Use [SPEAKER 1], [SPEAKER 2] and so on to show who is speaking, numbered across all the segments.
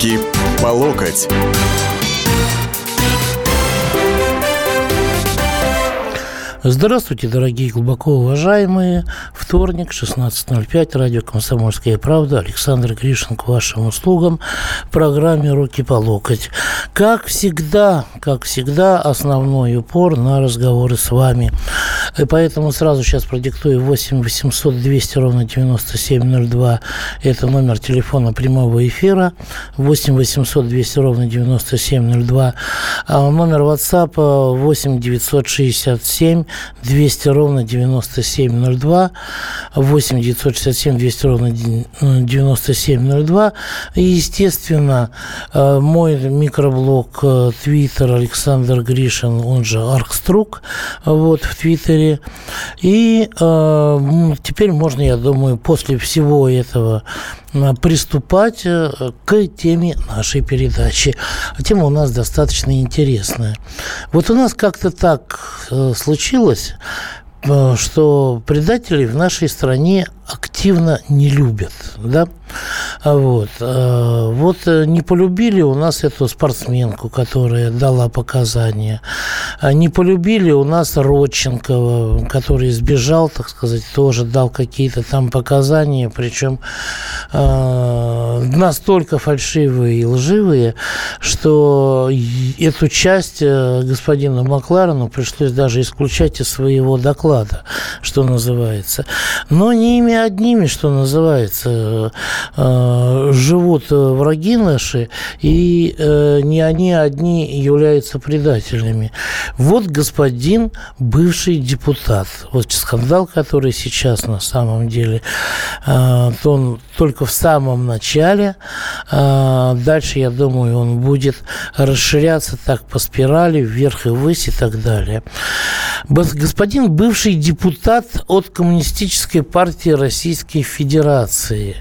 [SPEAKER 1] Руки по локоть.
[SPEAKER 2] Здравствуйте, дорогие глубоко уважаемые. Вторник, 16.05, радио «Комсомольская правда». Александр Гришин к вашим услугам в программе «Руки по локоть». Как всегда, как всегда, основной упор на разговоры с вами. И поэтому сразу сейчас продиктую 8 800 200 ровно 9702. Это номер телефона прямого эфира. 8 800 200 ровно 9702. А номер WhatsApp 8 967 200 ровно 9702, 8 967 200 ровно 9702. И, естественно, э, мой микроблог Твиттер Александр Гришин, он же Аркструк, вот, в Твиттере. И э, теперь можно, я думаю, после всего этого э, приступать э, к теме нашей передачи. Тема у нас достаточно интересная. Вот у нас как-то так случилось, что предателей в нашей стране активно не любят, да, а вот, а, вот э, не полюбили у нас эту спортсменку, которая дала показания, а не полюбили у нас Родченкова, который сбежал, так сказать, тоже дал какие-то там показания, причем настолько фальшивые и лживые, что эту часть э, господину Макларену пришлось даже исключать из своего доклада, что называется. Но не ими одними, что называется, э, живут враги наши, и э, не они одни являются предателями. Вот господин бывший депутат, вот скандал, который сейчас на самом деле, э, он только в самом начале, дальше, я думаю, он будет расширяться так по спирали, вверх и ввысь и так далее. Господин бывший депутат от Коммунистической партии Российской Федерации.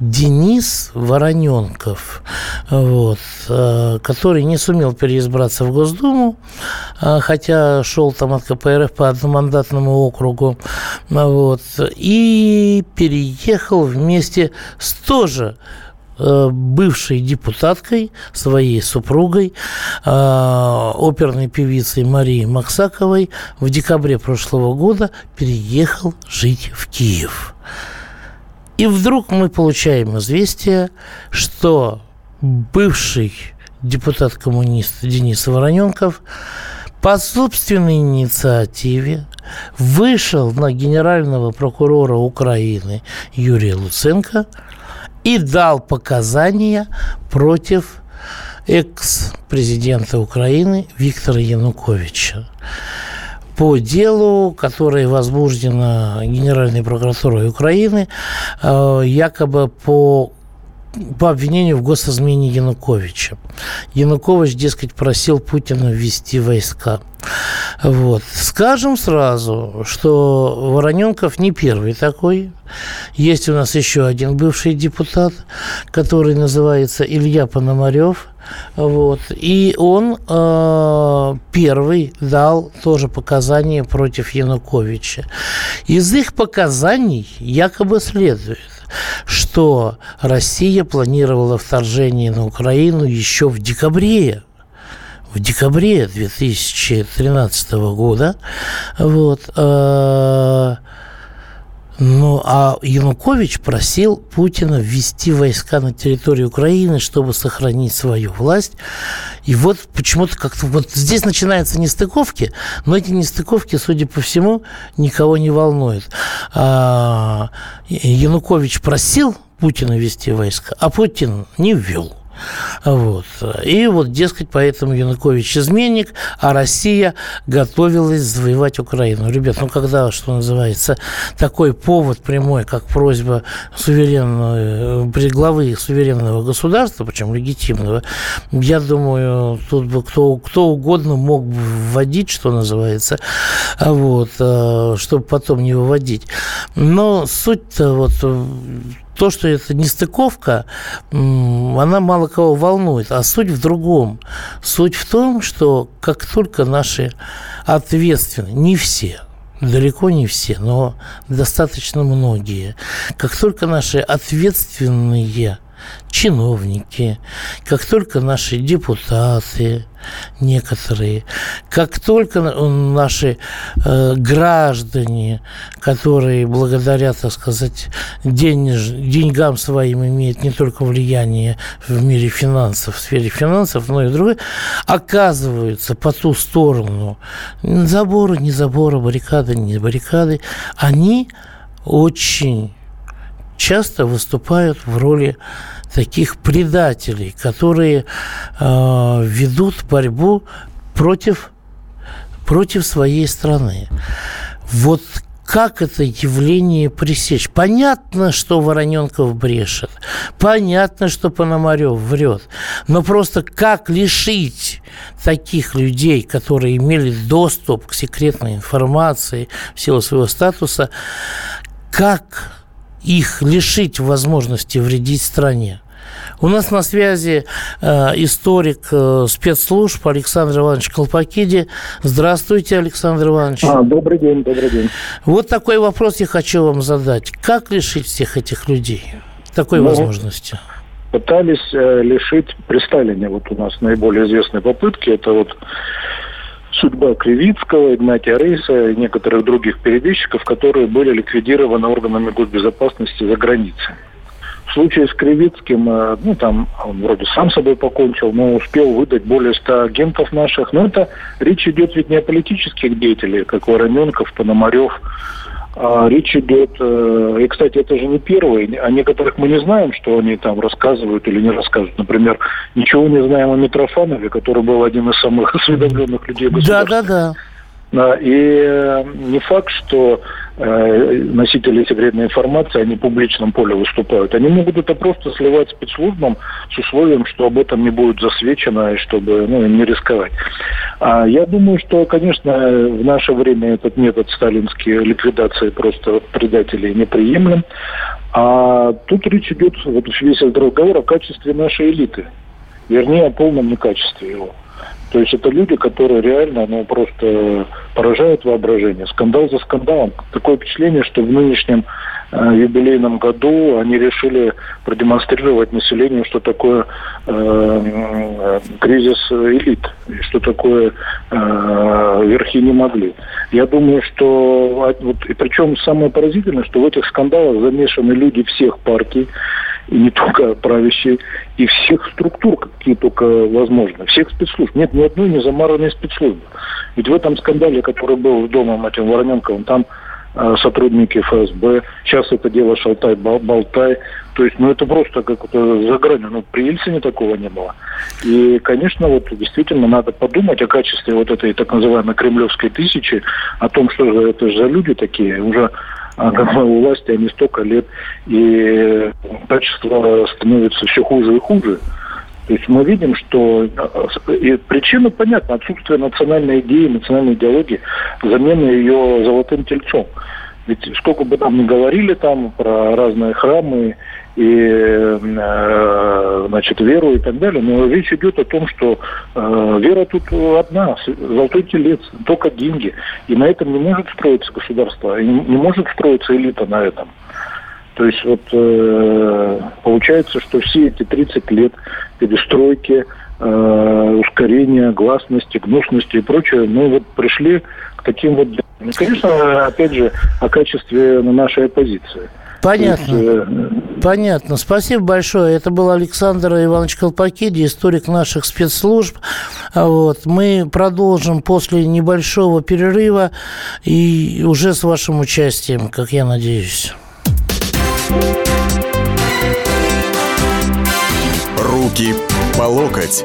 [SPEAKER 2] Денис Вороненков, вот, э, который не сумел переизбраться в Госдуму, э, хотя шел там от КПРФ по одномандатному округу, вот, и переехал вместе с тоже бывшей депутаткой, своей супругой, э, оперной певицей Марией Максаковой в декабре прошлого года переехал жить в Киев. И вдруг мы получаем известие, что бывший депутат-коммунист Денис Вороненков по собственной инициативе вышел на генерального прокурора Украины Юрия Луценко – и дал показания против экс-президента Украины Виктора Януковича. По делу, которое возбуждено Генеральной прокуратурой Украины, э, якобы по по обвинению в госизмене Януковича. Янукович, дескать, просил Путина ввести войска. Вот. Скажем сразу, что Вороненков не первый такой. Есть у нас еще один бывший депутат, который называется Илья Пономарев. Вот. И он э, первый дал тоже показания против Януковича. Из их показаний якобы следует, что Россия планировала вторжение на Украину еще в декабре в декабре 2013 года. Вот, э, ну, а Янукович просил Путина ввести войска на территорию Украины, чтобы сохранить свою власть. И вот почему-то как-то вот здесь начинаются нестыковки, но эти нестыковки, судя по всему, никого не волнуют. А, Янукович просил Путина ввести войска, а Путин не ввел. Вот. И вот, дескать, поэтому Янукович изменник, а Россия готовилась завоевать Украину. Ребят, ну когда, что называется, такой повод прямой, как просьба суверенного, главы суверенного государства, причем легитимного, я думаю, тут бы кто, кто угодно мог бы вводить, что называется, вот, э, чтобы потом не выводить. Но суть-то вот то, что это нестыковка, она мало кого волнует. А суть в другом. Суть в том, что как только наши ответственные, не все, далеко не все, но достаточно многие, как только наши ответственные чиновники, как только наши депутаты, некоторые, как только наши э, граждане, которые благодаря, так сказать, денеж, деньгам своим имеют не только влияние в мире финансов, в сфере финансов, но и другое, оказываются по ту сторону. Забора, не забора, баррикады, не баррикады, они очень часто выступают в роли таких предателей, которые э, ведут борьбу против, против своей страны. Вот как это явление пресечь? Понятно, что Вороненков брешет. Понятно, что Пономарев врет. Но просто как лишить таких людей, которые имели доступ к секретной информации в силу своего статуса, как их лишить возможности вредить стране? У нас на связи э, историк э, спецслужб Александр Иванович Колпакиди. Здравствуйте, Александр Иванович.
[SPEAKER 1] А, добрый день, добрый день.
[SPEAKER 2] Вот такой вопрос я хочу вам задать. Как лишить всех этих людей такой ну, возможности?
[SPEAKER 1] Пытались э, лишить при Сталине. Вот у нас наиболее известные попытки. Это вот судьба Кривицкого, Игнатия Рейса и некоторых других перебежчиков, которые были ликвидированы органами госбезопасности за границей. В случае с Кривицким, э, ну, там он вроде сам собой покончил, но успел выдать более ста агентов наших. Но это речь идет ведь не о политических деятелях, как Вороненков, Пономарев, речь идет, э, и, кстати, это же не первый, о некоторых мы не знаем, что они там рассказывают или не рассказывают. Например, ничего не знаем о Митрофанове, который был один из самых осведомленных людей государства.
[SPEAKER 2] Да, да, да.
[SPEAKER 1] И э, не факт, что э, носители секретной информации, они в публичном поле выступают. Они могут это просто сливать спецслужбам с условием, что об этом не будет засвечено, и чтобы ну, не рисковать. А я думаю, что, конечно, в наше время этот метод сталинский ликвидации просто предателей неприемлем. А тут речь идет, вот весь этот разговор о качестве нашей элиты. Вернее, о полном некачестве его. То есть это люди, которые реально, ну, просто поражают воображение. Скандал за скандалом. Такое впечатление, что в нынешнем э, юбилейном году они решили продемонстрировать населению, что такое э, кризис элит, что такое э, верхи не могли. Я думаю, что вот, и причем самое поразительное, что в этих скандалах замешаны люди всех партий, и не только правящие, и всех структур, какие только возможны, всех спецслужб. Нет ни одной не замаранной спецслужбы. Ведь в этом скандале, который был с домом этим Вороненковым, там э, сотрудники ФСБ, сейчас это дело шалтай-болтай, то есть, ну, это просто как-то за гранью. Ну, при Ельцине такого не было. И, конечно, вот действительно надо подумать о качестве вот этой так называемой кремлевской тысячи, о том, что же это за люди такие. Уже а у власти они столько лет, и качество становится все хуже и хуже. То есть мы видим, что и причина понятна, отсутствие национальной идеи, национальной идеологии, замена ее золотым тельцом. Ведь сколько бы там ни говорили там про разные храмы и э, значит, веру и так далее, но речь идет о том, что э, вера тут одна, золотой телец, только деньги. И на этом не может строиться государство, и не может строиться элита на этом. То есть вот э, получается, что все эти 30 лет перестройки, ускорения, гласности, гнусности и прочее, мы вот пришли к таким вот... Ну, конечно, опять же, о качестве нашей оппозиции.
[SPEAKER 2] Понятно. Есть, э... Понятно. Спасибо большое. Это был Александр Иванович Колпакиди, историк наших спецслужб. Вот. Мы продолжим после небольшого перерыва и уже с вашим участием, как я надеюсь.
[SPEAKER 3] Руки по локоть.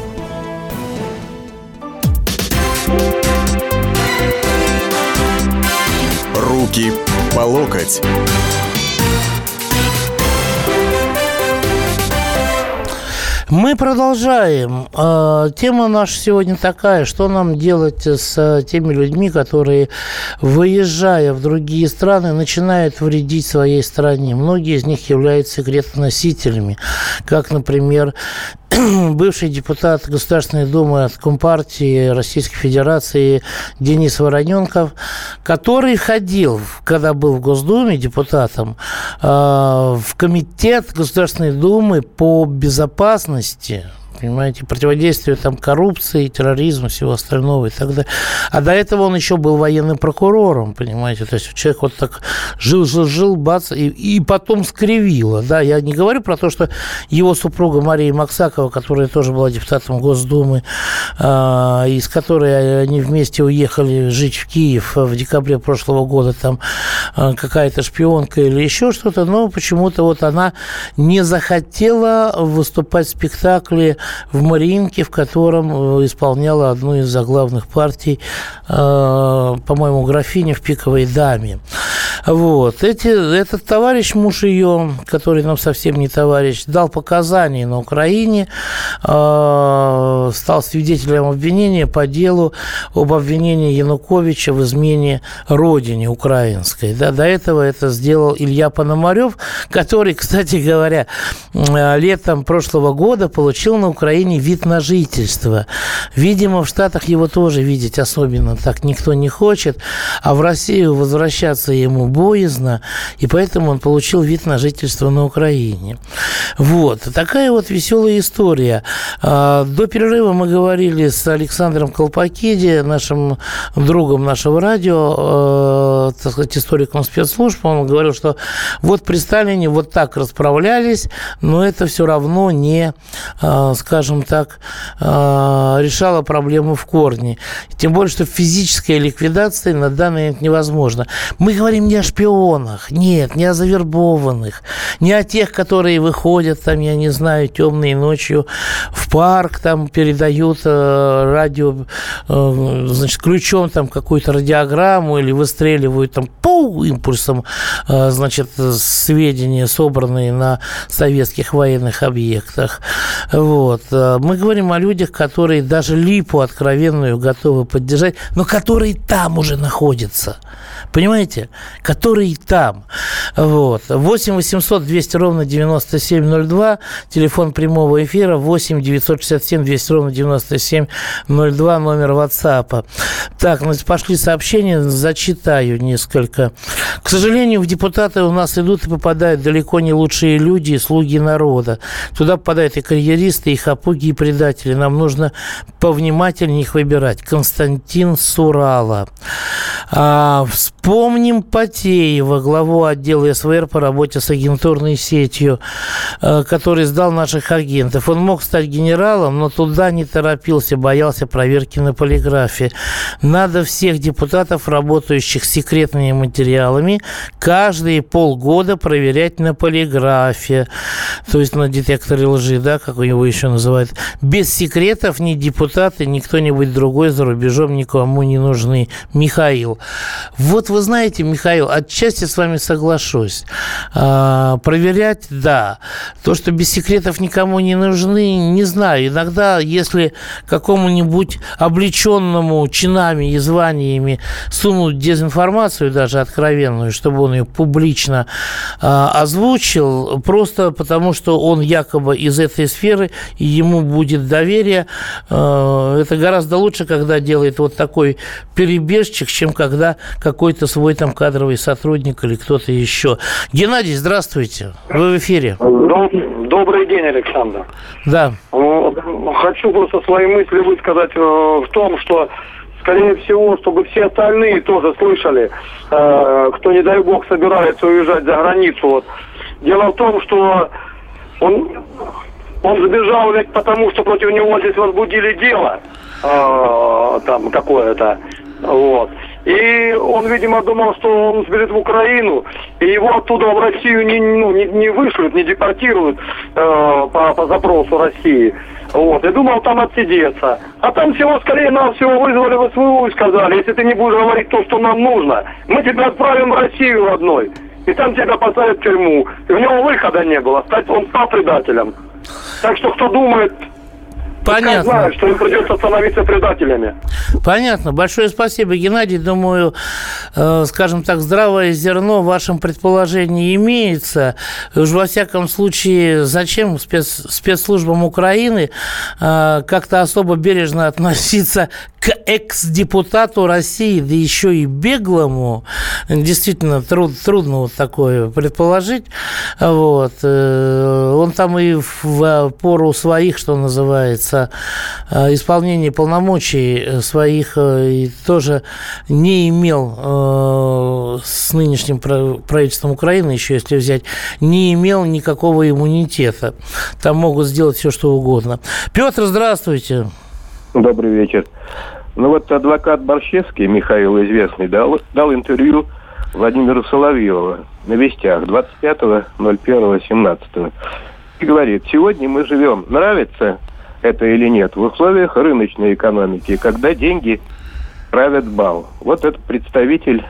[SPEAKER 3] Руки по локоть.
[SPEAKER 2] Мы продолжаем. А, тема наша сегодня такая, что нам делать с э, теми людьми, которые, выезжая в другие страны, начинают вредить своей стране. Многие из них являются секретоносителями, как, например, бывший депутат Государственной Думы от Компартии Российской Федерации Денис Вороненков, который ходил, когда был в Госдуме депутатом, а, в комитет Государственной Думы по безопасности понимаете, противодействие там коррупции, терроризму, всего остального и так далее. А до этого он еще был военным прокурором, понимаете, то есть человек вот так жил, жил, жил, бац, и, и потом скривило, да, я не говорю про то, что его супруга Мария Максакова, которая тоже была депутатом Госдумы, э, из которой они вместе уехали жить в Киев в декабре прошлого года, там э, какая-то шпионка или еще что-то, но почему-то вот она не захотела выступать в спектакле в Мариинке, в котором э, исполняла одну из заглавных партий, э, по-моему, графиня в «Пиковой даме». Вот. Эти, этот товарищ, муж ее, который нам совсем не товарищ, дал показания на Украине, э, стал свидетелем обвинения по делу об обвинении Януковича в измене родине украинской. Да, до этого это сделал Илья Пономарев, который, кстати говоря, летом прошлого года получил на Украине вид на жительство. Видимо, в Штатах его тоже видеть особенно так никто не хочет, а в Россию возвращаться ему боязно, и поэтому он получил вид на жительство на Украине. Вот. Такая вот веселая история. А, до перерыва мы говорили с Александром Колпакиди, нашим другом нашего радио, э, так сказать, историком спецслужб. Он говорил, что вот при Сталине вот так расправлялись, но это все равно не, э, скажем так, э, решало проблему в корне. Тем более, что физическая ликвидация на данный момент невозможна. Мы говорим не о шпионах, нет, не о завербованных, не о тех, которые выходят там, я не знаю, темной ночью в парк, там передают э, радио, э, значит, ключом там какую-то радиограмму или выстреливают там пу, импульсом, э, значит, сведения, собранные на советских военных объектах. Вот. Э, мы говорим о людях, которые даже липу откровенную готовы поддержать, но которые там уже находятся. Понимаете? Которые там. Вот. 8 800 200 ровно 9702. Телефон прямого эфира 8 967 200 ровно 9702. Номер WhatsApp. Так, значит, пошли сообщения. Зачитаю несколько. К сожалению, в депутаты у нас идут и попадают далеко не лучшие люди и слуги народа. Туда попадают и карьеристы, и хапуги, и предатели. Нам нужно повнимательнее их выбирать. Константин Сурала. А, вспомним Потеева, главу отдела СВР по работе с агентурной сетью, э, который сдал наших агентов. Он мог стать генералом, но туда не торопился, боялся проверки на полиграфе. Надо всех депутатов, работающих с секретными материалами, каждые полгода проверять на полиграфе, то есть на детекторе лжи, да, как у него еще называют. Без секретов ни депутаты, ни кто-нибудь другой за рубежом никому не нужны. Михаил. Вот вы знаете, Михаил, отчасти с вами соглашусь. А, проверять, да. То, что без секретов никому не нужны, не знаю. Иногда, если какому-нибудь облеченному чинами и званиями сунут дезинформацию, даже откровенную, чтобы он ее публично а, озвучил, просто потому что он якобы из этой сферы, и ему будет доверие, а, это гораздо лучше, когда делает вот такой перебежчик, чем когда какой-то свой там кадровый сотрудник или кто-то еще. Геннадий, здравствуйте. Вы в эфире.
[SPEAKER 4] Добрый день, Александр.
[SPEAKER 2] Да.
[SPEAKER 4] Хочу просто свои мысли высказать э, в том, что скорее всего, чтобы все остальные тоже слышали, э, кто, не дай бог, собирается уезжать за границу. Вот. Дело в том, что он, он сбежал ведь потому, что против него здесь возбудили дело э, там какое-то. Вот. И он, видимо, думал, что он сбежит в Украину, и его оттуда в Россию не, ну, не, не вышлют, не депортируют э, по, по запросу России. Вот, и думал там отсидеться. А там всего скорее нас всего вызвали в СВУ и сказали, если ты не будешь говорить то, что нам нужно, мы тебя отправим в Россию одной. И там тебя посадят в тюрьму. И у него выхода не было. Стать, он стал предателем. Так что кто думает,
[SPEAKER 2] Понятно.
[SPEAKER 4] знают, что им придется становиться предателями.
[SPEAKER 2] Понятно. Большое спасибо, Геннадий. Думаю, э, скажем так, здравое зерно в вашем предположении имеется. Уж во всяком случае, зачем спец, спецслужбам Украины э, как-то особо бережно относиться к экс-депутату России, да еще и беглому? Действительно, труд, трудно вот такое предположить. Вот. Э, он там и в пору своих, что называется, э, исполнения полномочий своих э, и тоже не имел с нынешним правительством Украины, еще если взять, не имел никакого иммунитета. Там могут сделать все, что угодно. Петр, здравствуйте.
[SPEAKER 5] Добрый вечер. Ну вот адвокат Борщевский, Михаил известный, дал, дал интервью Владимиру Соловьеву на Вестях 25.01.17. И говорит, сегодня мы живем, нравится это или нет, в условиях рыночной экономики, когда деньги правят бал. Вот этот представитель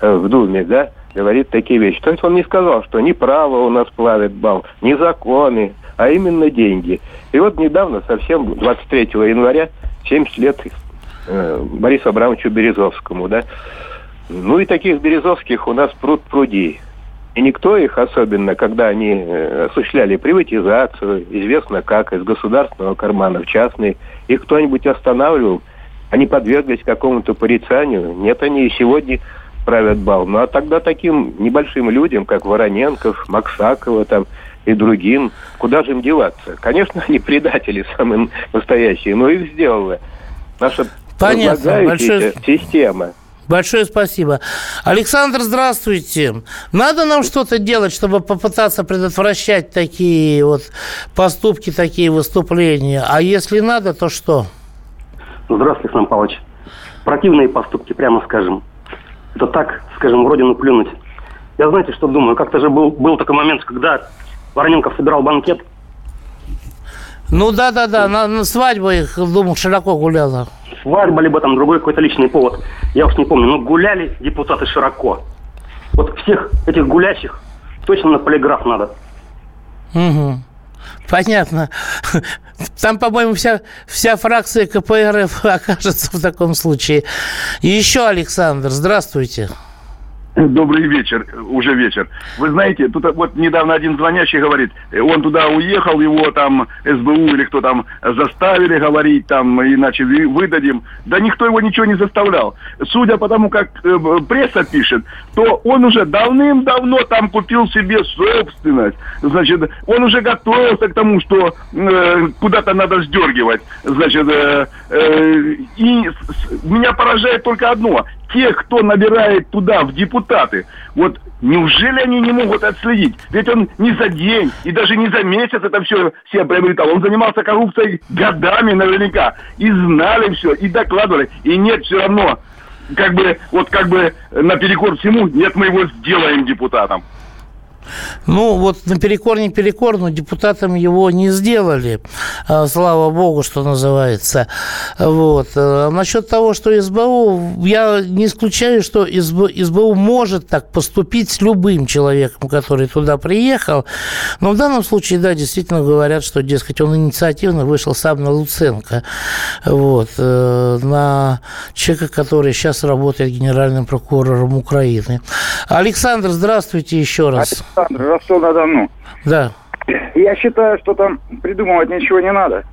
[SPEAKER 5] э, в Думе, да, говорит такие вещи. То есть он не сказал, что ни право у нас плавит бал, ни законы, а именно деньги. И вот недавно, совсем 23 января, 70 лет э, Борису Абрамовичу Березовскому, да. Ну и таких Березовских у нас пруд пруди. И никто их, особенно когда они э, осуществляли приватизацию, известно как, из государственного кармана в частный, их кто-нибудь останавливал, они подверглись какому-то порицанию. Нет, они и сегодня правят бал. Ну а тогда таким небольшим людям, как Вороненков, Максакова там и другим, куда же им деваться? Конечно, они предатели самые настоящие, но их сделала наша
[SPEAKER 2] Понятно. Большое...
[SPEAKER 5] система.
[SPEAKER 2] Большое спасибо. Александр, здравствуйте. Надо нам что-то делать, чтобы попытаться предотвращать такие вот поступки, такие выступления. А если надо, то что?
[SPEAKER 6] Здравствуйте, Александр Павлович. Противные поступки, прямо скажем. Это так, скажем, в родину плюнуть. Я знаете, что думаю? Как-то же был, был такой момент, когда Вороненков собирал банкет.
[SPEAKER 2] Ну да-да-да, на, на свадьбу их, думаю, широко гуляла.
[SPEAKER 6] Свадьба, либо там другой какой-то личный повод. Я уж не помню, но гуляли депутаты широко. Вот всех этих гулящих точно на полиграф надо.
[SPEAKER 2] Угу. Понятно. Там, по-моему, вся, вся фракция КПРФ окажется в таком случае. И еще, Александр, здравствуйте.
[SPEAKER 7] Добрый вечер, уже вечер. Вы знаете, тут вот недавно один звонящий говорит, он туда уехал, его там СБУ или кто там заставили говорить, там, иначе выдадим. Да никто его ничего не заставлял. Судя по тому, как э, пресса пишет, то он уже давным-давно там купил себе собственность. Значит, он уже готовился к тому, что э, куда-то надо сдергивать. Значит, э, э, и меня поражает только одно тех, кто набирает туда, в депутаты, вот неужели они не могут отследить? Ведь он не за день и даже не за месяц это все себе приобретал. Он занимался коррупцией годами наверняка. И знали все, и докладывали. И нет все равно, как бы, вот как бы наперекор всему, нет, мы его сделаем депутатом.
[SPEAKER 2] Ну, вот наперекор не перекор, но депутатом его не сделали. А, слава богу, что называется. Вот. А насчет того, что СБУ, я не исключаю, что СБУ может так поступить с любым человеком, который туда приехал. Но в данном случае, да, действительно говорят, что, дескать, он инициативно вышел сам на Луценко. Вот. Э, на человека, который сейчас работает генеральным прокурором Украины. Александр, здравствуйте еще раз.
[SPEAKER 8] Александр, Ростов-на-Дону.
[SPEAKER 2] Да.
[SPEAKER 8] Я считаю, что там придумывать ничего не надо.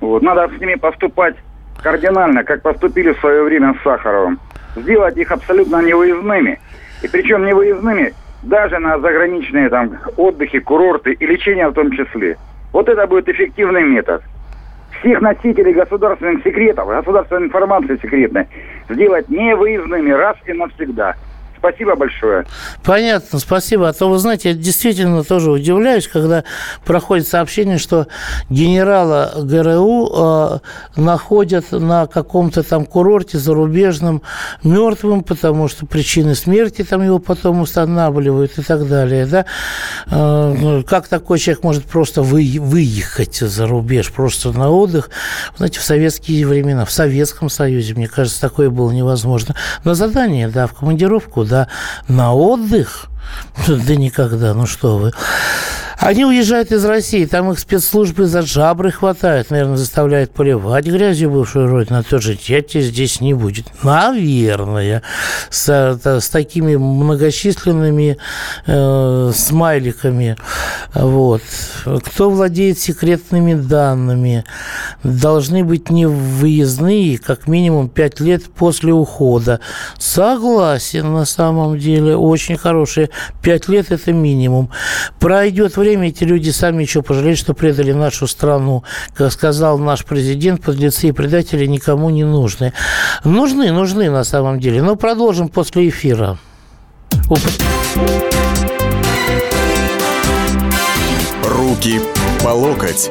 [SPEAKER 8] Вот. Надо с ними поступать кардинально, как поступили в свое время с Сахаровым. Сделать их абсолютно невыездными. И причем невыездными даже на заграничные там отдыхи, курорты и лечение в том числе. Вот это будет эффективный метод. Всех носителей государственных секретов, государственной информации секретной сделать невыездными раз и навсегда – Спасибо большое.
[SPEAKER 2] Понятно, спасибо. А то, вы знаете, я действительно тоже удивляюсь, когда проходит сообщение, что генерала ГРУ э, находят на каком-то там курорте зарубежном мертвым, потому что причины смерти там его потом устанавливают и так далее. Да? Э, ну, как такой человек может просто вы, выехать за рубеж, просто на отдых? Знаете, в советские времена, в Советском Союзе, мне кажется, такое было невозможно. На задание, да, в командировку, да, на отдых? Да никогда, ну что вы. Они уезжают из России, там их спецслужбы за жабры хватают, наверное, заставляют поливать грязью бывшую родину. А тот же дядя здесь не будет. Наверное. С, с такими многочисленными э, смайликами. Вот. Кто владеет секретными данными? Должны быть не выездные, как минимум 5 лет после ухода. Согласен, на самом деле. Очень хорошие. 5 лет – это минимум. Пройдет время эти люди сами еще пожалеют, что предали нашу страну. Как сказал наш президент, подлецы и предатели никому не нужны. Нужны, нужны на самом деле. Но продолжим после эфира.
[SPEAKER 9] Руки по локоть.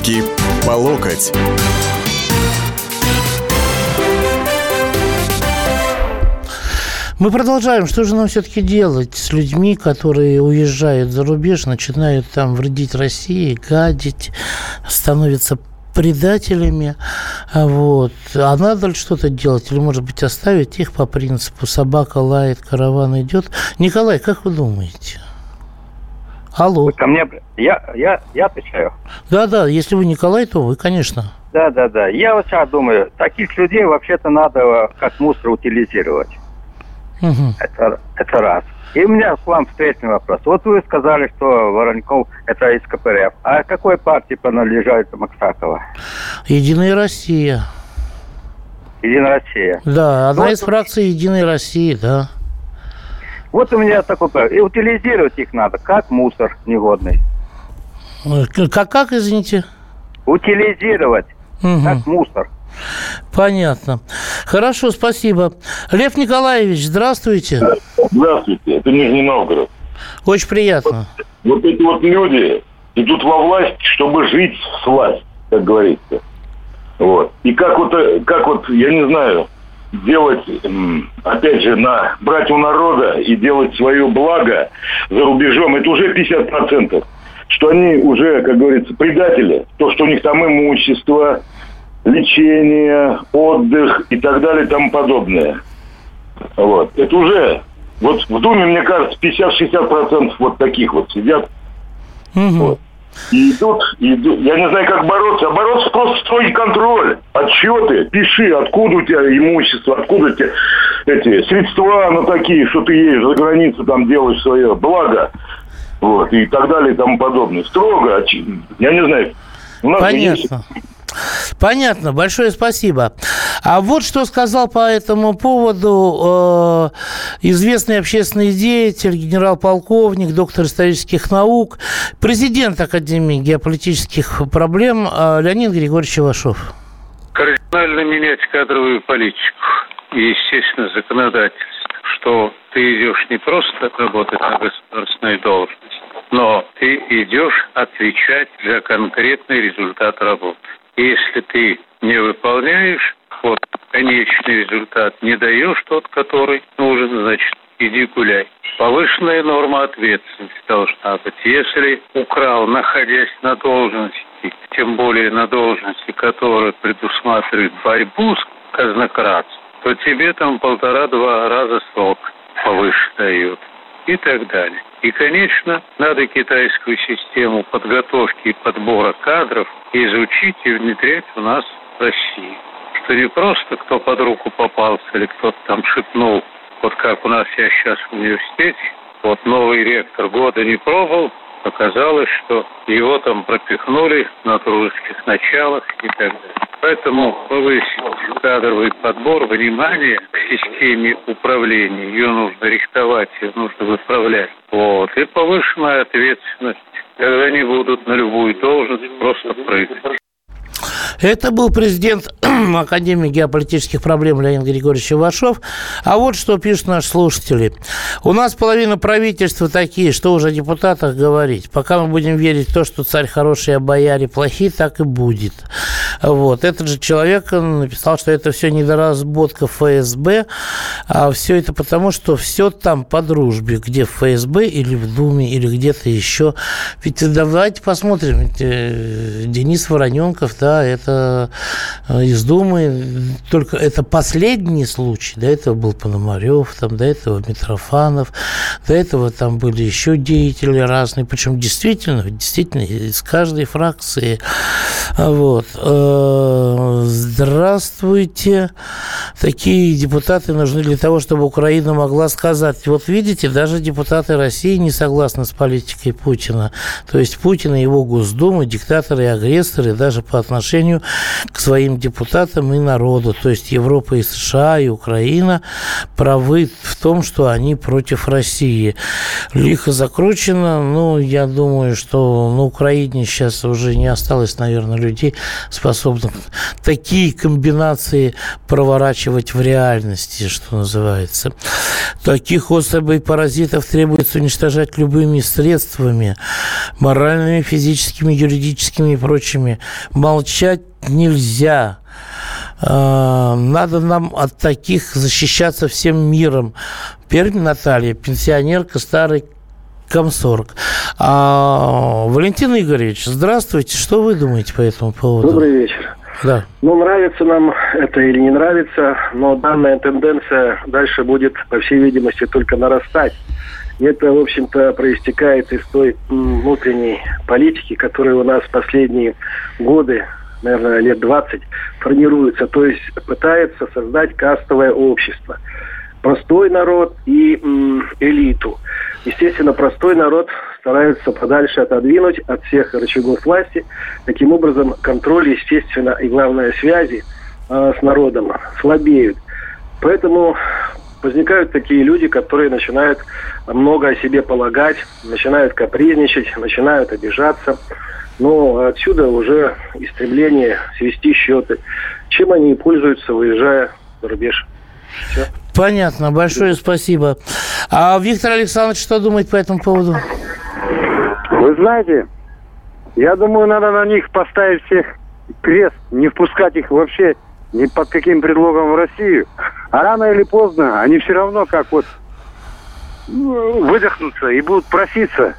[SPEAKER 9] Руки по локоть.
[SPEAKER 2] Мы продолжаем. Что же нам все-таки делать с людьми, которые уезжают за рубеж, начинают там вредить России, гадить, становятся предателями, вот. А надо ли что-то делать? Или, может быть, оставить их по принципу собака лает, караван идет? Николай, как вы думаете? Алло. Вы
[SPEAKER 10] ко мне... Я, я, я отвечаю.
[SPEAKER 2] Да, да, если вы Николай, то вы, конечно.
[SPEAKER 10] Да, да, да. Я вот сейчас думаю, таких людей вообще-то надо как мусор утилизировать. Угу. Это, это раз. И у меня к вам встречный вопрос. Вот вы сказали, что Воронков это из КПРФ. А какой партии принадлежит Максакова?
[SPEAKER 2] Единая Россия.
[SPEAKER 10] Единая Россия.
[SPEAKER 2] Да, одна вот... из фракций Единой России, да.
[SPEAKER 10] Вот у меня такой. И утилизировать их надо, как мусор негодный.
[SPEAKER 2] Как, как, извините?
[SPEAKER 10] Утилизировать, угу. как мусор.
[SPEAKER 2] Понятно. Хорошо, спасибо. Лев Николаевич, здравствуйте.
[SPEAKER 11] Здравствуйте, это Нижний Новгород.
[SPEAKER 2] Очень приятно.
[SPEAKER 11] Вот, вот эти вот люди идут во власть, чтобы жить с власть, как говорится. Вот. И как вот, как вот, я не знаю, делать, опять же, на брать у народа и делать свое благо за рубежом, это уже 50%. Что они уже, как говорится, предатели. То, что у них там имущество, лечение, отдых и так далее и тому подобное. Вот. Это уже, вот в Думе, мне кажется, 50-60% вот таких вот сидят. Угу. Вот. И идут, идут. Я не знаю, как бороться. А бороться просто строгий контроль. Отчеты, пиши, откуда у тебя имущество, откуда у тебя эти средства, ну, такие, что ты едешь за границу, там делаешь свое благо. Вот, и так далее и тому подобное. Строго, я не знаю.
[SPEAKER 2] Понятно. Есть... Понятно, большое спасибо. А вот что сказал по этому поводу э, известный общественный деятель, генерал-полковник, доктор исторических наук, президент Академии геополитических проблем э, Леонид Григорьевич Ивашов.
[SPEAKER 12] Кардинально менять кадровую политику и, естественно, законодательство, что ты идешь не просто работать на государственной должности, но ты идешь отвечать за конкретный результат работы. Если ты не выполняешь, вот конечный результат не даешь тот, который нужен, значит, иди гуляй. Повышенная норма ответственности должна быть. Если украл, находясь на должности, тем более на должности, которая предусматривает борьбу с казнократством, то тебе там полтора-два раза срок повыше дают и так далее. И, конечно, надо китайскую систему подготовки и подбора кадров изучить и внедрять у нас в России. Что не просто кто под руку попался или кто-то там шепнул, вот как у нас я сейчас в университете, вот новый ректор года не пробовал, оказалось, что его там пропихнули на дружеских началах и так далее. Поэтому повысить кадровый подбор, внимание к системе управления. Ее нужно рихтовать, ее нужно выправлять. Вот. И повышенная ответственность, когда они будут на любую должность просто прыгать.
[SPEAKER 2] Это был президент Академии геополитических проблем Леонид Григорьевич Ивашов. А вот что пишут наши слушатели. У нас половина правительства такие, что уже о депутатах говорить. Пока мы будем верить в то, что царь хороший, а бояре плохие, так и будет. Вот. Этот же человек написал, что это все недоработка ФСБ, а все это потому, что все там по дружбе, где в ФСБ или в Думе, или где-то еще. Ведь давайте посмотрим. Э, Денис Вороненков, да, это э, из Думы, только это последний случай. До этого был Пономарев, там, до этого Митрофанов, до этого там были еще деятели разные, причем действительно, действительно из каждой фракции. Вот. Э, здравствуйте. Такие депутаты нужны для того, чтобы Украина могла сказать, вот видите, даже депутаты России не согласны с политикой Путина. То есть Путин и его Госдума, диктаторы и агрессоры даже по отношению к своим депутатам и народу. То есть Европа и США, и Украина правы в том, что они против России. Лихо закручено. Ну, я думаю, что на Украине сейчас уже не осталось, наверное, людей, способных такие комбинации проворачивать в реальности, что называется. Таких особей паразитов требуется уничтожать любыми средствами, моральными, физическими, юридическими и прочими. Молчать нельзя. А, надо нам от таких защищаться всем миром. Пермь Наталья, пенсионерка, старый комсорг. А, Валентин Игоревич, здравствуйте. Что вы думаете по этому поводу?
[SPEAKER 13] Добрый вечер.
[SPEAKER 2] Да.
[SPEAKER 13] Ну, нравится нам это или не нравится, но данная тенденция дальше будет, по всей видимости, только нарастать. И это, в общем-то, проистекает из той внутренней политики, которая у нас последние годы, наверное, лет 20, формируется. То есть пытается создать кастовое общество. Простой народ и м, элиту. Естественно, простой народ стараются подальше отодвинуть от всех рычагов власти. Таким образом, контроль, естественно, и главное, связи э, с народом слабеют. Поэтому возникают такие люди, которые начинают много о себе полагать, начинают капризничать, начинают обижаться. Но отсюда уже истребление, свести счеты. Чем они пользуются, выезжая за рубеж.
[SPEAKER 2] Все. Понятно, большое спасибо. А Виктор Александрович что думает по этому поводу?
[SPEAKER 14] Вы знаете, я думаю, надо на них поставить всех крест, не впускать их вообще ни под каким предлогом в Россию. А рано или поздно они все равно как вот ну, выдохнутся и будут проситься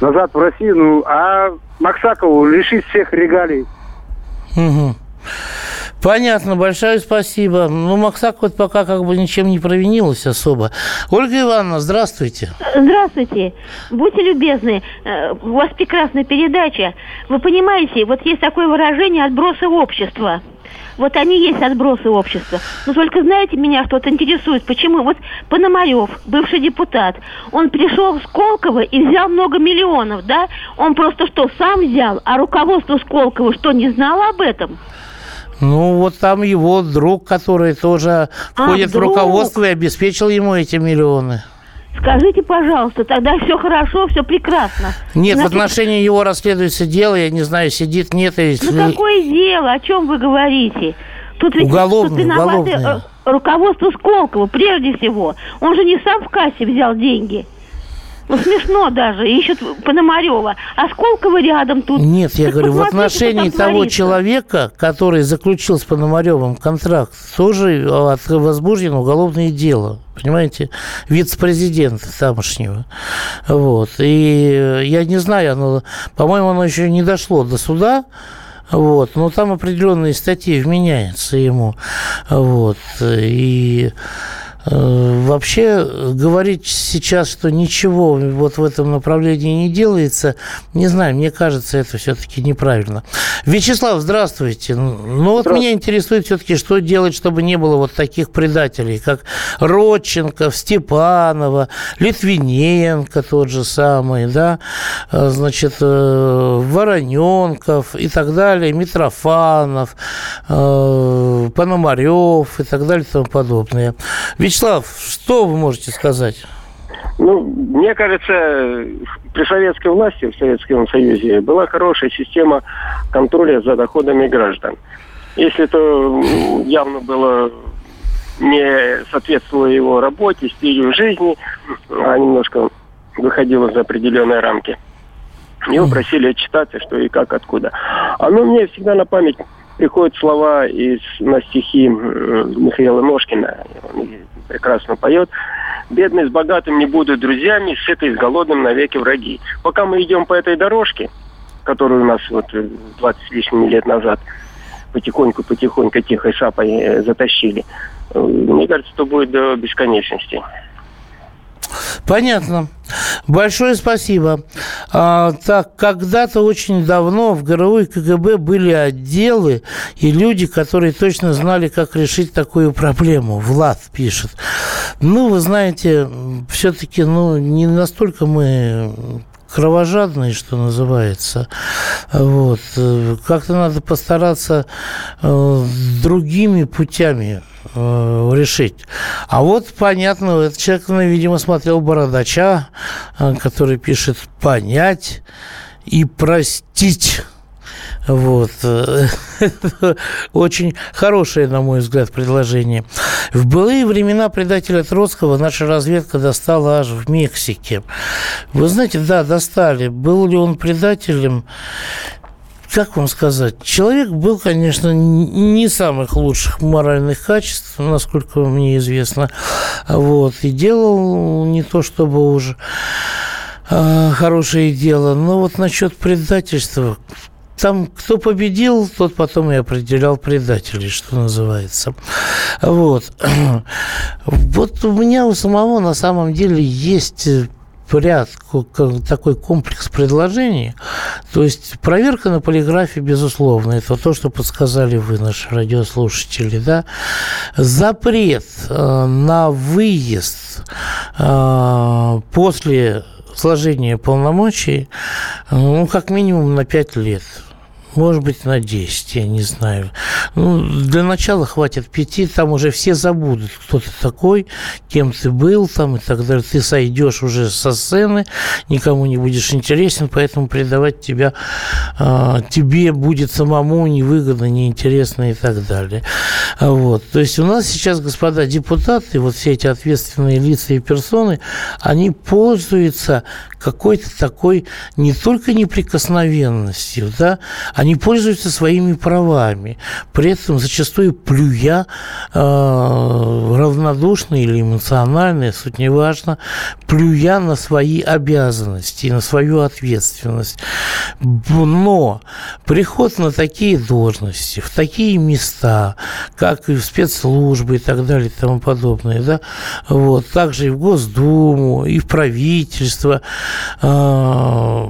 [SPEAKER 14] назад в Россию. Ну, а Максакову лишить всех регалий.
[SPEAKER 2] Угу. Понятно, большое спасибо. Ну, Максак вот пока как бы ничем не провинилась особо. Ольга Ивановна, здравствуйте.
[SPEAKER 15] Здравствуйте. Будьте любезны, э, у вас прекрасная передача. Вы понимаете, вот есть такое выражение «отбросы общества». Вот они есть отбросы общества. Но только знаете, меня что-то интересует. Почему? Вот Пономарев, бывший депутат, он пришел в Сколково и взял много миллионов, да? Он просто что, сам взял? А руководство Сколково что, не знало об этом?
[SPEAKER 2] Ну, вот там его друг, который тоже а, входит друг. в руководство и обеспечил ему эти миллионы.
[SPEAKER 15] Скажите, пожалуйста, тогда все хорошо, все прекрасно.
[SPEAKER 2] Нет, Значит, в отношении его расследуется дело, я не знаю, сидит, нет. Если...
[SPEAKER 15] Ну, какое дело? О чем вы говорите?
[SPEAKER 2] Тут ведь уголовное, тут виноваты
[SPEAKER 15] уголовное. Э, руководство Сколково, прежде всего. Он же не сам в кассе взял деньги. Ну, смешно даже, ищут Пономарева. А Сколково рядом тут.
[SPEAKER 2] Нет, я так говорю, в отношении того творится. человека, который заключил с Пономаревым контракт, тоже возбуждено уголовное дело. Понимаете? Вице-президента тамошнего. Вот. И я не знаю, оно, по-моему, оно еще не дошло до суда. Вот, но там определенные статьи вменяются ему. Вот. И Э, вообще говорить сейчас, что ничего вот в этом направлении не делается, не знаю, мне кажется, это все-таки неправильно. Вячеслав, здравствуйте. Ну вот меня интересует все-таки, что делать, чтобы не было вот таких предателей, как Родченко, Степанова, Литвиненко тот же самый, да, э, значит, э, Вороненков и так далее, Митрофанов, Пономарев и так далее и тому подобное. Вячеслав, что вы можете сказать?
[SPEAKER 13] Ну, мне кажется, при советской власти, в Советском Союзе, была хорошая система контроля за доходами граждан. Если это явно было не соответствовало его работе, стилю жизни, а немножко выходило за определенные рамки. Его просили отчитаться, что и как, откуда. А ну, мне всегда на память приходят слова из, на стихи Михаила Ножкина. Прекрасно поет. «Бедные с богатым не будут друзьями, сытые с голодным навеки враги». Пока мы идем по этой дорожке, которую у нас вот 20 с лишним лет назад потихоньку-потихоньку тихой шапой э, затащили, э, мне кажется, что будет до бесконечности.
[SPEAKER 2] Понятно. Большое спасибо. А, так, когда-то очень давно в ГРУ и КГБ были отделы и люди, которые точно знали, как решить такую проблему. Влад пишет. Ну, вы знаете, все-таки, ну, не настолько мы кровожадные, что называется. Вот. Как-то надо постараться э, другими путями э, решить. А вот, понятно, этот человек, ну, видимо, смотрел Бородача, э, который пишет «понять и простить». Вот. Очень хорошее, на мой взгляд, предложение. В былые времена предателя Троцкого наша разведка достала аж в Мексике. Вы знаете, да, достали. Был ли он предателем? Как вам сказать, человек был, конечно, не самых лучших моральных качеств, насколько мне известно, вот, и делал не то, чтобы уже э, хорошее дело, но вот насчет предательства, там кто победил, тот потом и определял предателей, что называется. Вот. Вот у меня у самого на самом деле есть ряд, такой комплекс предложений. То есть проверка на полиграфе, безусловно, это то, что подсказали вы, наши радиослушатели. Да? Запрет э, на выезд э, после сложения полномочий, ну, как минимум на 5 лет может быть, на 10, я не знаю. Ну, для начала хватит пяти, там уже все забудут, кто ты такой, кем ты был там и так далее. Ты сойдешь уже со сцены, никому не будешь интересен, поэтому предавать тебя, э, тебе будет самому невыгодно, неинтересно и так далее. Вот. То есть у нас сейчас, господа депутаты, вот все эти ответственные лица и персоны, они пользуются какой-то такой не только неприкосновенностью, да, они пользуются своими правами, при этом зачастую плюя э, равнодушно или эмоционально, суть не важно, плюя на свои обязанности на свою ответственность. Но приход на такие должности, в такие места, как и в спецслужбы и так далее и тому подобное, да, вот, также и в Госдуму, и в правительство, э,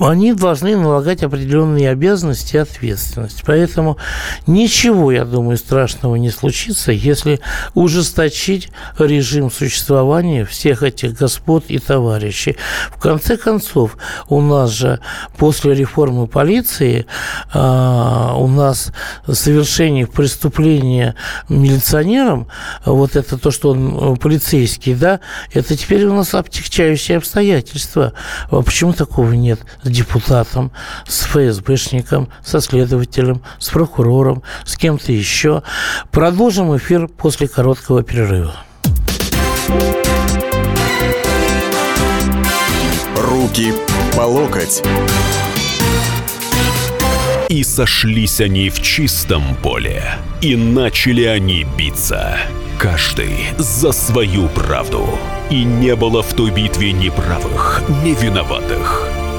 [SPEAKER 2] они должны налагать определенные обязанности и ответственность. Поэтому ничего, я думаю, страшного не случится, если ужесточить режим существования всех этих господ и товарищей. В конце концов, у нас же после реформы полиции а, у нас совершение преступления милиционером, вот это то, что он э, полицейский, да, это теперь у нас обтекчающие обстоятельства. А почему такого нет? Депутатом, с ФСБшником, со следователем, с прокурором, с кем-то еще. Продолжим эфир после короткого перерыва.
[SPEAKER 9] Руки по локоть.
[SPEAKER 16] И сошлись они в чистом поле, и начали они биться. Каждый за свою правду. И не было в той битве ни правых, ни виноватых.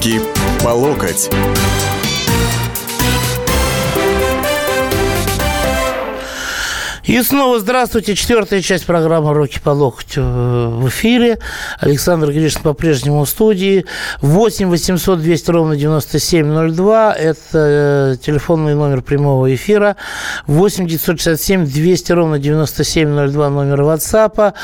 [SPEAKER 9] Руки по локоть.
[SPEAKER 2] И снова здравствуйте. Четвертая часть программы «Руки по локтю» в эфире. Александр Гришин по-прежнему в студии. 8 800 200 ровно 9702. Это э, телефонный номер прямого эфира. 8 967 200 ровно 9702 номер WhatsApp.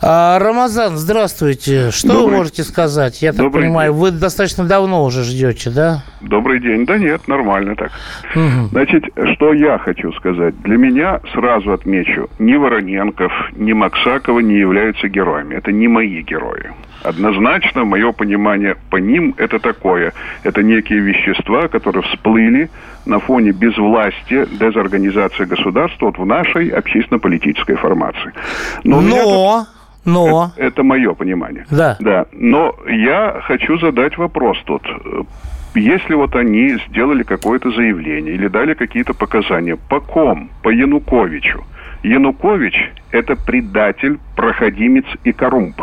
[SPEAKER 2] А, Рамазан, здравствуйте. Что Добрый. вы можете сказать? Я так Добрый понимаю, день. вы достаточно давно уже ждете, да?
[SPEAKER 17] Добрый день. Да нет, нормально так. Угу. Значит, что я хочу сказать. Для меня сразу отметить отмечу, ни Вороненков, ни Максакова не являются героями. Это не мои герои. Однозначно, мое понимание по ним это такое. Это некие вещества, которые всплыли на фоне безвластия, дезорганизации государства вот в нашей общественно-политической формации.
[SPEAKER 2] Но... Но... Но...
[SPEAKER 17] Это, это мое понимание.
[SPEAKER 2] Да.
[SPEAKER 17] Да. Но я хочу задать вопрос тут. Если вот они сделали какое-то заявление или дали какие-то показания, по ком? По Януковичу. Янукович – это предатель, проходимец и коррумп.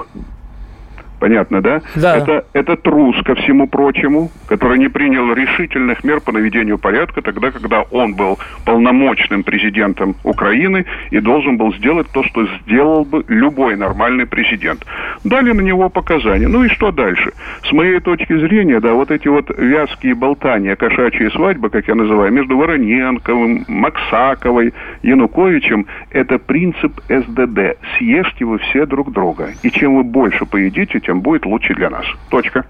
[SPEAKER 17] Понятно, да?
[SPEAKER 2] Да.
[SPEAKER 17] Это, это трус, ко всему прочему, который не принял решительных мер по наведению порядка тогда, когда он был полномочным президентом Украины и должен был сделать то, что сделал бы любой нормальный президент. Дали на него показания. Ну и что дальше? С моей точки зрения, да, вот эти вот вязкие болтания, кошачьи свадьбы, как я называю, между Вороненковым, Максаковой, Януковичем, это принцип СДД. Съешьте вы все друг друга. И чем вы больше поедите, тем будет лучше для нас. Точка.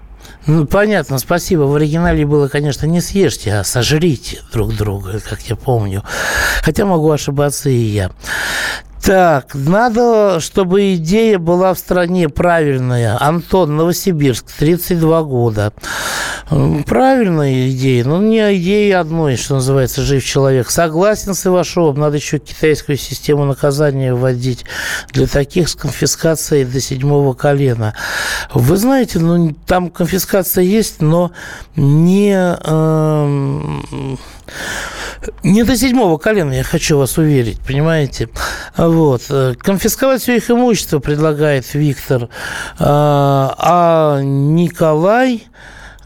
[SPEAKER 2] Ну, понятно, спасибо. В оригинале было, конечно, не съешьте, а сожрите друг друга, как я помню. Хотя могу ошибаться и я. Так, надо, чтобы идея была в стране правильная. Антон, Новосибирск, 32 года. Правильная идея, но не идея одной, что называется, жив человек. Согласен с Ивашовым, надо еще китайскую систему наказания вводить для таких с конфискацией до седьмого колена. Вы знаете, ну, там конфискация есть, но не... Э, не до седьмого колена, я хочу вас уверить, понимаете? Вот. Конфисковать все их имущество предлагает Виктор. А, а Николай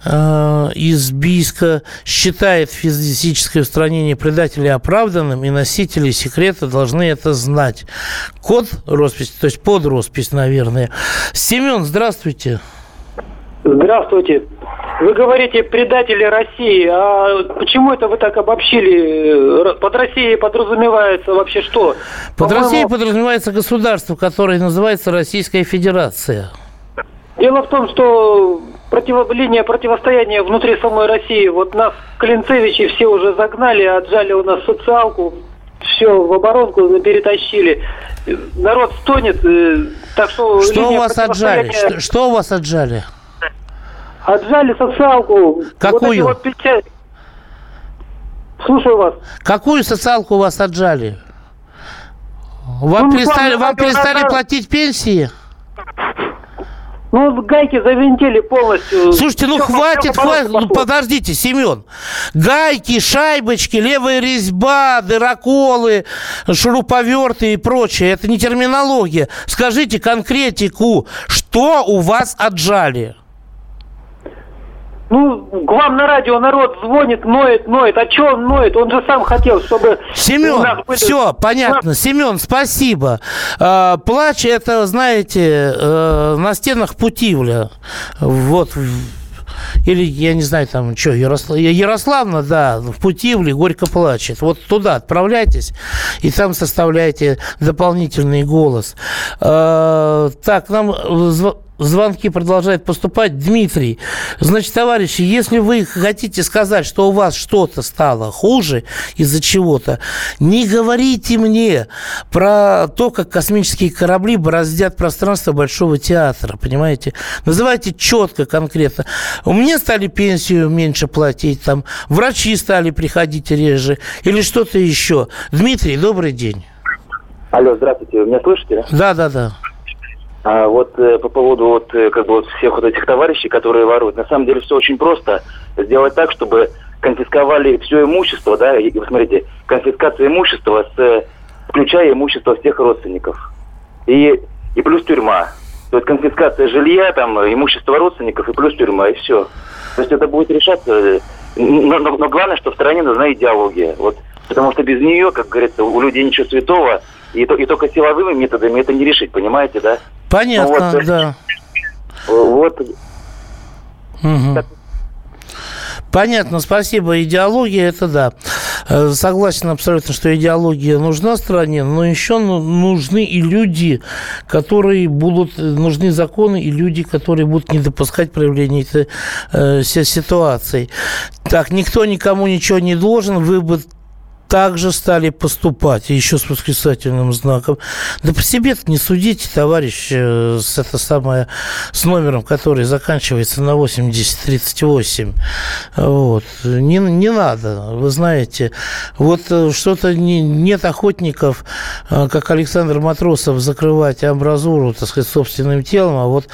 [SPEAKER 2] а, из Бийска считает физическое устранение предателей оправданным, и носители секрета должны это знать. Код роспись, то есть под роспись, наверное. Семен, здравствуйте.
[SPEAKER 18] Здравствуйте. Вы говорите предатели России, а почему это вы так обобщили? Под Россией подразумевается вообще что?
[SPEAKER 2] Под Россией подразумевается государство, которое называется Российская Федерация.
[SPEAKER 18] Дело в том, что против... линия противостояния внутри самой России, вот нас Клинцевичи все уже загнали, отжали у нас социалку, все в оборонку перетащили. Народ стонет, э, так что...
[SPEAKER 2] Что у вас отжали? Что, что у вас отжали?
[SPEAKER 18] Отжали социалку.
[SPEAKER 2] Какую? Вот вот
[SPEAKER 18] Слушаю вас.
[SPEAKER 2] Какую социалку у вас отжали? Вам ну, перестали, вам перестали платить пенсии?
[SPEAKER 18] Ну, гайки завинтили полностью.
[SPEAKER 2] Слушайте, ну все, хватит, все хватит. Ну, подождите, Семен. Гайки, шайбочки, левая резьба, дыроколы, шуруповерты и прочее. Это не терминология. Скажите конкретику, что у вас отжали?
[SPEAKER 18] Ну, к вам на радио народ звонит, ноет, ноет. А что он ноет? Он же сам хотел, чтобы...
[SPEAKER 2] Семен, были... все, понятно. Семен, спасибо. А, плач, это, знаете, а, на стенах Путивля. Вот или, я не знаю, там, что, Ярослав... Ярославна, да, в Путивле горько плачет. Вот туда отправляйтесь, и там составляйте дополнительный голос. А, так, нам звонки продолжают поступать. Дмитрий, значит, товарищи, если вы хотите сказать, что у вас что-то стало хуже из-за чего-то, не говорите мне про то, как космические корабли бороздят пространство Большого театра, понимаете? Называйте четко, конкретно. У меня стали пенсию меньше платить, там, врачи стали приходить реже, или что-то еще. Дмитрий, добрый день.
[SPEAKER 19] Алло, здравствуйте, вы меня слышите?
[SPEAKER 2] Да, да, да.
[SPEAKER 19] А вот э, по поводу вот э, как бы вот всех вот этих товарищей, которые воруют, на самом деле все очень просто. Сделать так, чтобы конфисковали все имущество, да, и вы смотрите, конфискация имущества, с, включая имущество всех родственников. И, и плюс тюрьма. То есть конфискация жилья, там, имущество родственников и плюс тюрьма, и все. То есть это будет решаться. э, Но, но- но главное, что в стране нужна идеология. Вот, потому что без нее, как говорится, у людей ничего святого, и, то- и только силовыми методами это не решить, понимаете, да?
[SPEAKER 2] Понятно,
[SPEAKER 19] Ну вот,
[SPEAKER 2] да.
[SPEAKER 19] Вот
[SPEAKER 2] Мгм. Понятно, спасибо. Идеология, это да. Э, Согласен абсолютно, что идеология нужна стране, но еще ну- нужны и люди, которые будут, нужны законы и люди, которые будут не допускать проявления этой э, си- ситуации. Так, никто никому ничего не должен, вы бы также стали поступать, еще с восклицательным знаком. Да по себе не судите, товарищ, э, с, это самое, с номером, который заканчивается на 8038. Вот. Не, не надо, вы знаете. Вот э, что-то не, нет охотников, э, как Александр Матросов, закрывать амбразуру, так сказать, собственным телом, а вот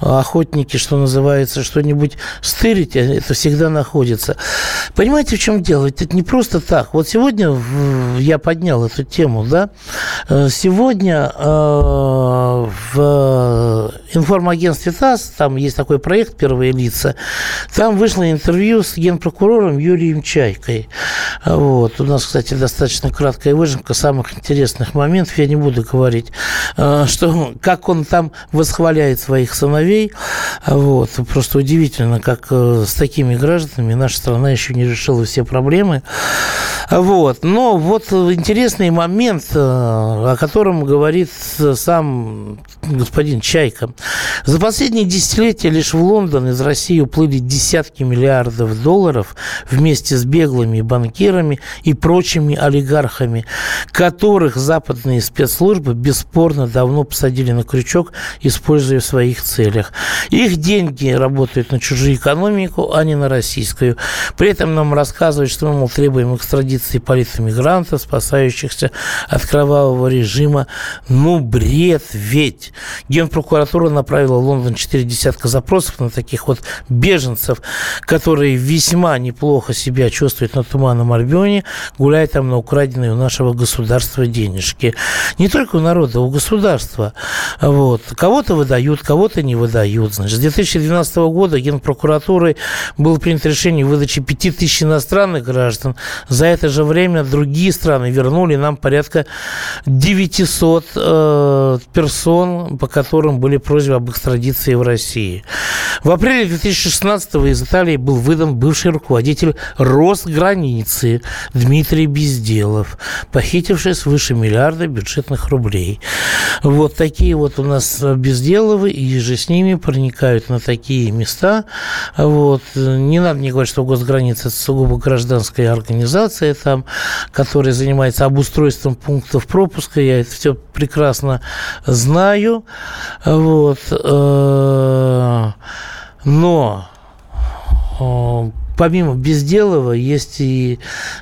[SPEAKER 2] охотники, что называется, что-нибудь стырить, это всегда находится. Понимаете, в чем дело? Это не просто так. Вот сегодня в- я поднял эту тему, да. Э, Сегодня э, в информагентстве ТАСС, там есть такой проект «Первые лица», там вышло интервью с генпрокурором Юрием Чайкой. Вот. У нас, кстати, достаточно краткая выжимка самых интересных моментов. Я не буду говорить, э, что, как он там восхваляет своих сыновей. Вот. Просто удивительно, как э, с такими гражданами наша страна еще не решила все проблемы. Вот. Но вот интересный момент, э, о котором говорит сам господин Чайка. За последние десятилетия лишь в Лондон из России уплыли десятки миллиардов долларов вместе с беглыми банкирами и прочими олигархами, которых западные спецслужбы бесспорно давно посадили на крючок, используя в своих целях. Их деньги работают на чужую экономику, а не на российскую. При этом нам рассказывают, что мы, мол, требуем экстрадиции политэмигрантов, спасающихся от кровавого режима. Ну, бред ведь. Генпрокуратура направила Лондон четыре десятка запросов на таких вот беженцев, которые весьма неплохо себя чувствуют на Туманном Альбионе, гуляя там на украденные у нашего государства денежки. Не только у народа, у государства. Вот. Кого-то выдают, кого-то не выдают. Значит, с 2012 года Генпрокуратурой было принято решение выдачи 5000 иностранных граждан. За это же время другие страны вернули нам порядка 900 э, персон, по которым были просьбы об экстрадиции в России. В апреле 2016 из Италии был выдан бывший руководитель Росграницы Дмитрий Безделов, похитивший свыше миллиарда бюджетных рублей. Вот такие вот у нас Безделовы, и же с ними проникают на такие места. Вот. Не надо мне говорить, что госграница – это сугубо гражданская организация, там, которая занимается обустройством пунктов пропуска. Я это все прекрасно знаю. Вот. Э, Но э, помимо Безделова есть и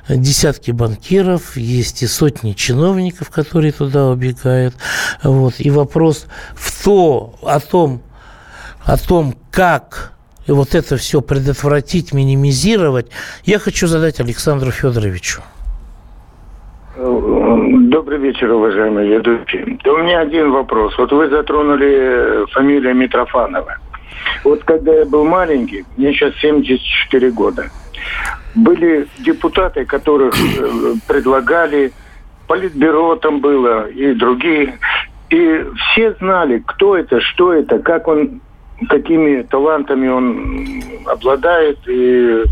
[SPEAKER 2] десятки банкиров, есть и сотни чиновников, которые туда убегают. Вот. И вопрос в то, о том, о том, как вот это все предотвратить, минимизировать, я хочу задать Александру Федоровичу.
[SPEAKER 20] Добрый вечер, уважаемые ведущие. Да у меня один вопрос. Вот вы затронули фамилию Митрофанова. Вот когда я был маленький, мне сейчас 74 года, были депутаты, которых э, предлагали, политбюро там было и другие, и все знали, кто это, что это, как он, какими талантами он обладает, и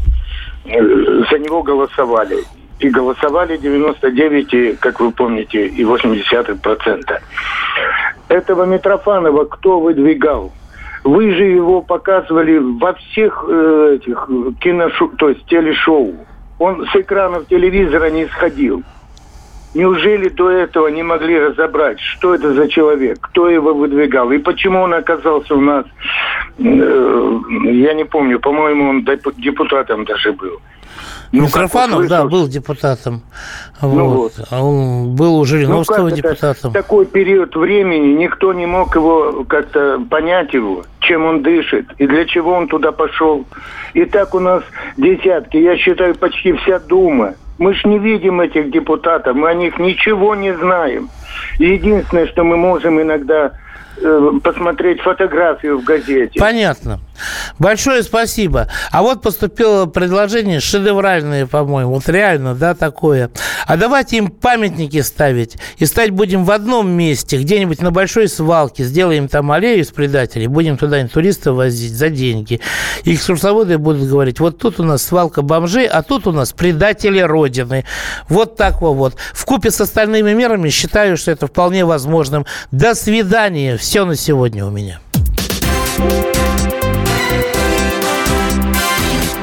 [SPEAKER 20] э, за него голосовали. И голосовали 99, и, как вы помните, и 80 процента. Этого Митрофанова кто выдвигал? Вы же его показывали во всех э, этих киношоу, то есть телешоу. Он с экранов телевизора не сходил. Неужели до этого не могли разобрать, что это за человек, кто его выдвигал и почему он оказался у нас, э, я не помню, по-моему, он деп- депутатом даже был. Ну,
[SPEAKER 2] Митрофанов, да, был депутатом.
[SPEAKER 20] Ну
[SPEAKER 2] вот. А он был у Жириновского
[SPEAKER 20] Ну,
[SPEAKER 2] депутатом.
[SPEAKER 20] такой период времени никто не мог его как-то понять его, чем он дышит и для чего он туда пошел. И так у нас десятки, я считаю, почти вся Дума. Мы ж не видим этих депутатов, мы о них ничего не знаем. Единственное, что мы можем иногда э, посмотреть фотографию в газете.
[SPEAKER 2] Понятно. Большое спасибо. А вот поступило предложение шедевральное, по-моему. Вот реально, да, такое. А давайте им памятники ставить. И стать будем в одном месте, где-нибудь на большой свалке. Сделаем там аллею с предателей. Будем туда туристов возить за деньги. И экскурсоводы будут говорить, вот тут у нас свалка бомжей, а тут у нас предатели Родины. Вот так вот. В купе с остальными мерами считаю, что это вполне возможным. До свидания. Все на сегодня у меня.